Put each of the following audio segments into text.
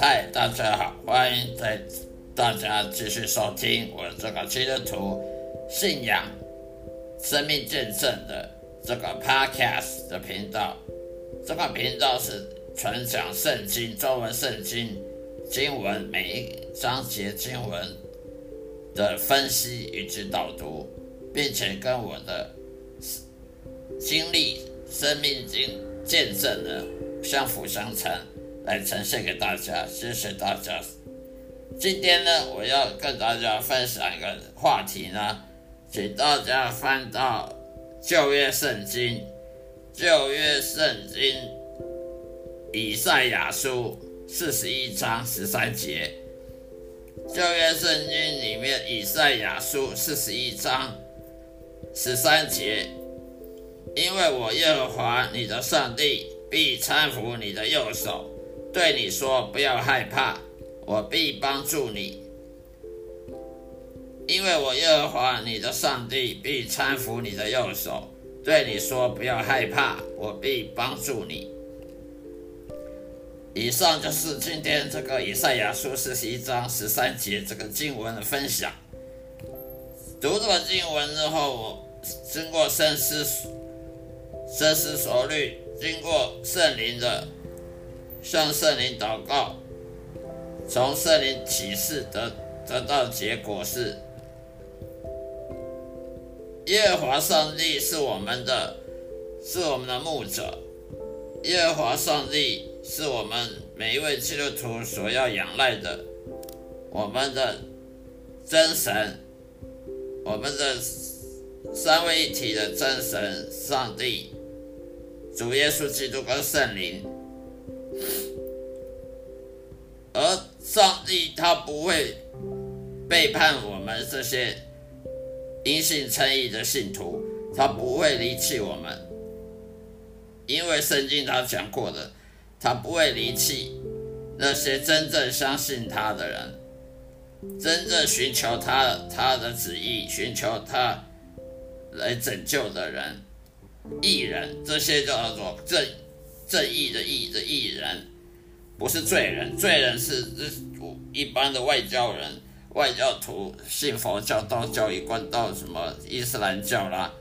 嗨，大家好，欢迎在大家继续收听我这个基督徒信仰生命见证的这个 podcast 的频道。这个频道是传讲圣经、中文圣经经文每一章节经文的分析以及导读，并且跟我的经历、生命经见证呢相辅相成。来呈现给大家，谢谢大家。今天呢，我要跟大家分享一个话题呢，请大家翻到旧约圣经，旧约圣经以赛亚书四十一章十三节。旧约圣经里面以赛亚书四十一章十三节，因为我耶和华你的上帝必搀扶你的右手。对你说：“不要害怕，我必帮助你，因为我耶和华你的上帝必搀扶你的右手。”对你说：“不要害怕，我必帮助你。”以上就是今天这个以赛亚书四十一章十三节这个经文的分享。读这个经文之后，我经过深思、深思熟虑，经过圣灵的。向圣灵祷告，从圣灵启示得得到结果是：耶和华上帝是我们的，是我们的牧者。耶和华上帝是我们每一位基督徒所要仰赖的，我们的真神，我们的三位一体的真神上帝，主耶稣基督跟圣灵。而上帝他不会背叛我们这些因信称义的信徒，他不会离弃我们，因为圣经他讲过的，他不会离弃那些真正相信他的人，真正寻求他他的旨意、寻求他来拯救的人，义人，这些叫做正正义的义的义人。不是罪人，罪人是一般的外教人、外教徒，信佛教、道教、一贯道什么伊斯兰教啦，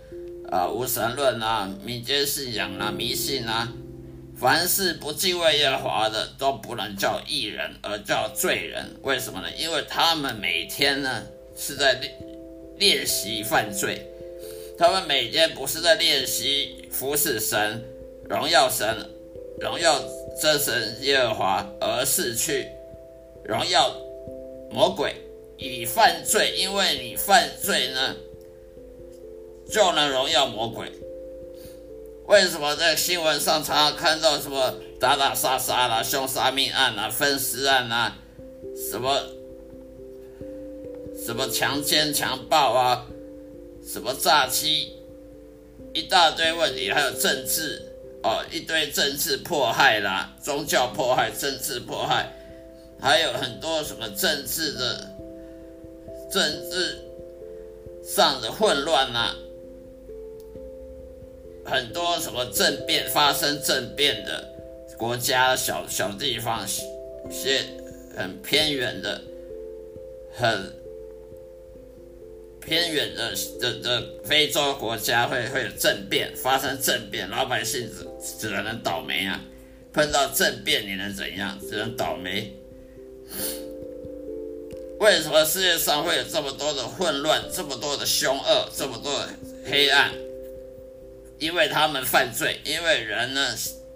啊，无神论啊，民间信仰啊，迷信啊，凡是不敬畏耶和华的，都不能叫义人，而叫罪人。为什么呢？因为他们每天呢是在练练习犯罪，他们每天不是在练习服侍神、荣耀神、荣耀真神耶和华，而是去荣耀魔鬼，以犯罪，因为你犯罪呢，就能荣耀魔鬼。为什么在新闻上常常看到什么打打杀杀啦、凶杀命案啦、分尸案啦，什么什么强奸强暴啊，什么诈欺，一大堆问题，还有政治哦，一堆政治迫害啦、宗教迫害、政治迫害，还有很多什么政治的政治上的混乱啊。很多什么政变发生政变的国家，小小地方，些很偏远的、很偏远的的的非洲国家会会有政变发生政变，老百姓只只能倒霉啊！碰到政变你能怎样？只能倒霉。为什么世界上会有这么多的混乱，这么多的凶恶，这么多的黑暗？因为他们犯罪，因为人呢，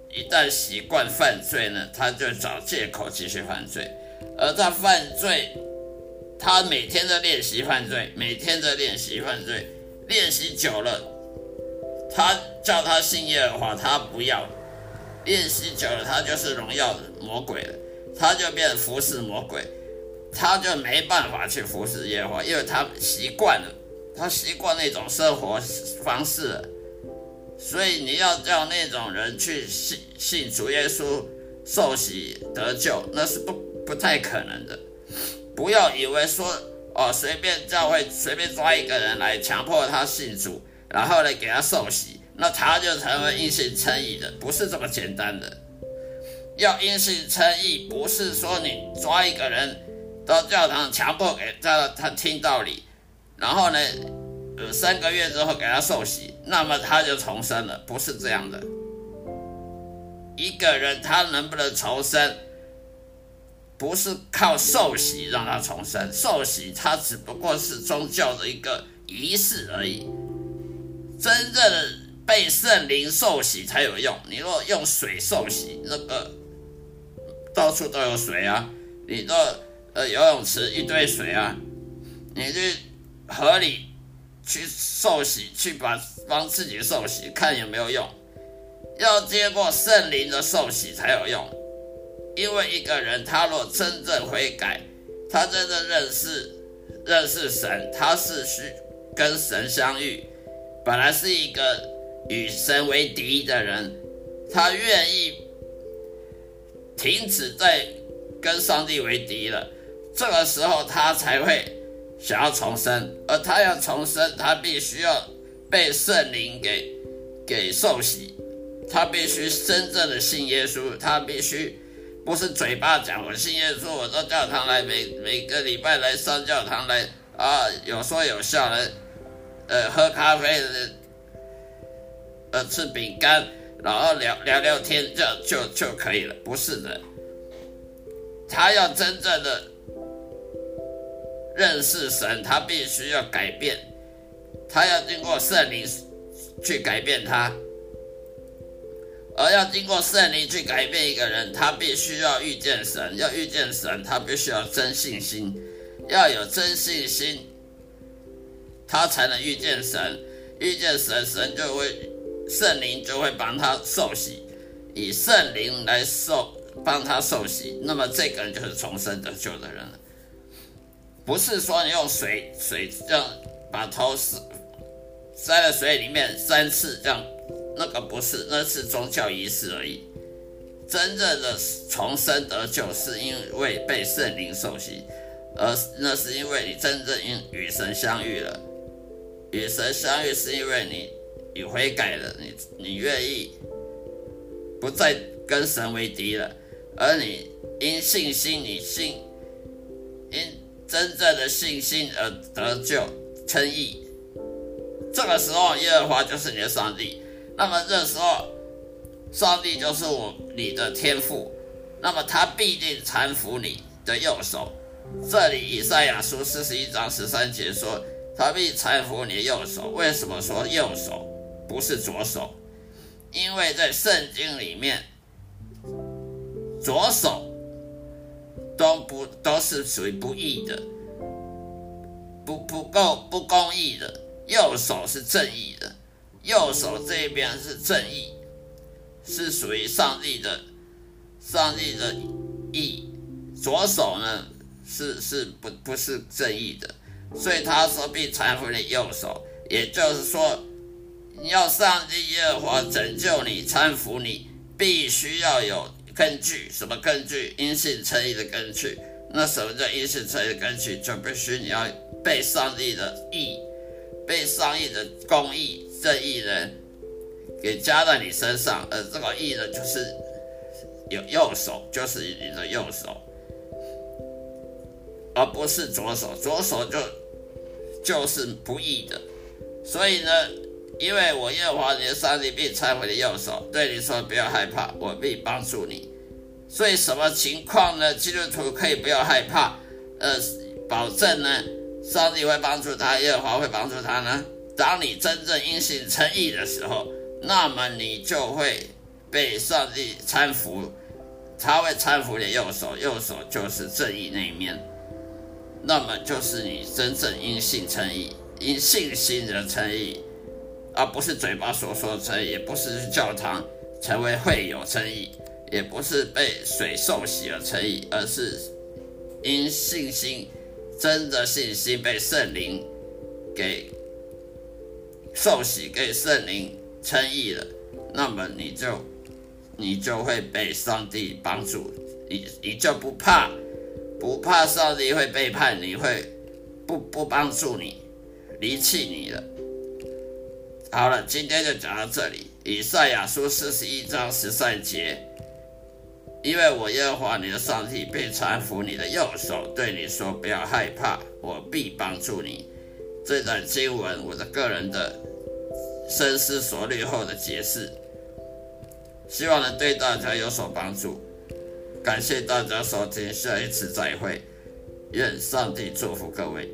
一旦习惯犯罪呢，他就找借口继续犯罪，而他犯罪，他每天在练习犯罪，每天在练习犯罪，练习久了，他叫他信耶和华，他不要，练习久了，他就是荣耀魔鬼了，他就变服侍魔鬼，他就没办法去服侍耶和华，因为他习惯了，他习惯那种生活方式了。所以你要叫那种人去信信主耶稣受洗得救，那是不不太可能的。不要以为说哦，随便教会随便抓一个人来强迫他信主，然后呢给他受洗，那他就成为因信称义的，不是这么简单的。要因信称义，不是说你抓一个人到教堂强迫给他他听道理，然后呢？三个月之后给他受洗，那么他就重生了，不是这样的。一个人他能不能重生，不是靠受洗让他重生，受洗他只不过是宗教的一个仪式而已。真正的被圣灵受洗才有用。你若用水受洗，那个到处都有水啊，你若呃游泳池一堆水啊，你去河里。去受洗，去把帮自己受洗，看有没有用。要接过圣灵的受洗才有用。因为一个人他若真正悔改，他真正认识认识神，他是需跟神相遇。本来是一个与神为敌的人，他愿意停止在跟上帝为敌了。这个时候他才会。想要重生，而他要重生，他必须要被圣灵给给受洗，他必须真正的信耶稣，他必须不是嘴巴讲我信耶稣，我到教堂来，每每个礼拜来上教堂来啊，有说有笑来，呃，喝咖啡，呃，吃饼干，然后聊聊聊天，这样就就可以了，不是的，他要真正的。认识神，他必须要改变，他要经过圣灵去改变他，而要经过圣灵去改变一个人，他必须要遇见神，要遇见神，他必须要真信心，要有真信心，他才能遇见神，遇见神，神就会圣灵就会帮他受洗，以圣灵来受帮他受洗，那么这个人就是重生得救的人了。不是说你用水水这样把头塞塞在水里面三次这样，那个不是，那是宗教仪式而已。真正的重生得救是因为被圣灵受洗，而那是因为你真正与与神相遇了。与神相遇是因为你你悔改了，你你愿意不再跟神为敌了，而你因信心，你信因。真正的信心而得救称义，这个时候耶和华就是你的上帝。那么这时候，上帝就是我你的天赋，那么他必定搀扶你的右手。这里以赛亚书四十一章十三节说：“他必搀扶你右手。为什么说右手不是左手？因为在圣经里面，左手都不都是属于不义的，不不够不公义的。右手是正义的，右手这边是正义，是属于上帝的，上帝的义。左手呢是是不不是正义的，所以他说必搀扶你右手，也就是说。你要上帝耶和华拯救你、搀扶你，必须要有根据。什么根据？因信称义的根据。那什么叫因信称义的根据？就必须你要被上帝的义、被上帝的公义、正义人给加在你身上。而这个义呢，就是有右手，就是你的右手，而不是左手。左手就就是不义的。所以呢？因为我耶和华你的上帝必拆回你右手，对你说不要害怕，我必帮助你。所以什么情况呢？基督徒可以不要害怕，呃，保证呢，上帝会帮助他，耶和华会帮助他呢。当你真正因信称义的时候，那么你就会被上帝搀扶，他会搀扶你右手，右手就是正义那一面，那么就是你真正因信称义，因信心的称义。而不是嘴巴所说的称义，也不是教堂成为会有称义，也不是被水受洗而称义，而是因信心真的信心被圣灵给受洗，给圣灵称义了，那么你就你就会被上帝帮助，你你就不怕不怕上帝会背叛你，会不不帮助你，离弃你了。好了，今天就讲到这里。以赛亚书四十一章十三节，因为我耶和华你的上帝被搀扶你的右手，对你说不要害怕，我必帮助你。这段经文，我的个人的深思熟虑后的解释，希望能对大家有所帮助。感谢大家收听，下一次再会，愿上帝祝福各位。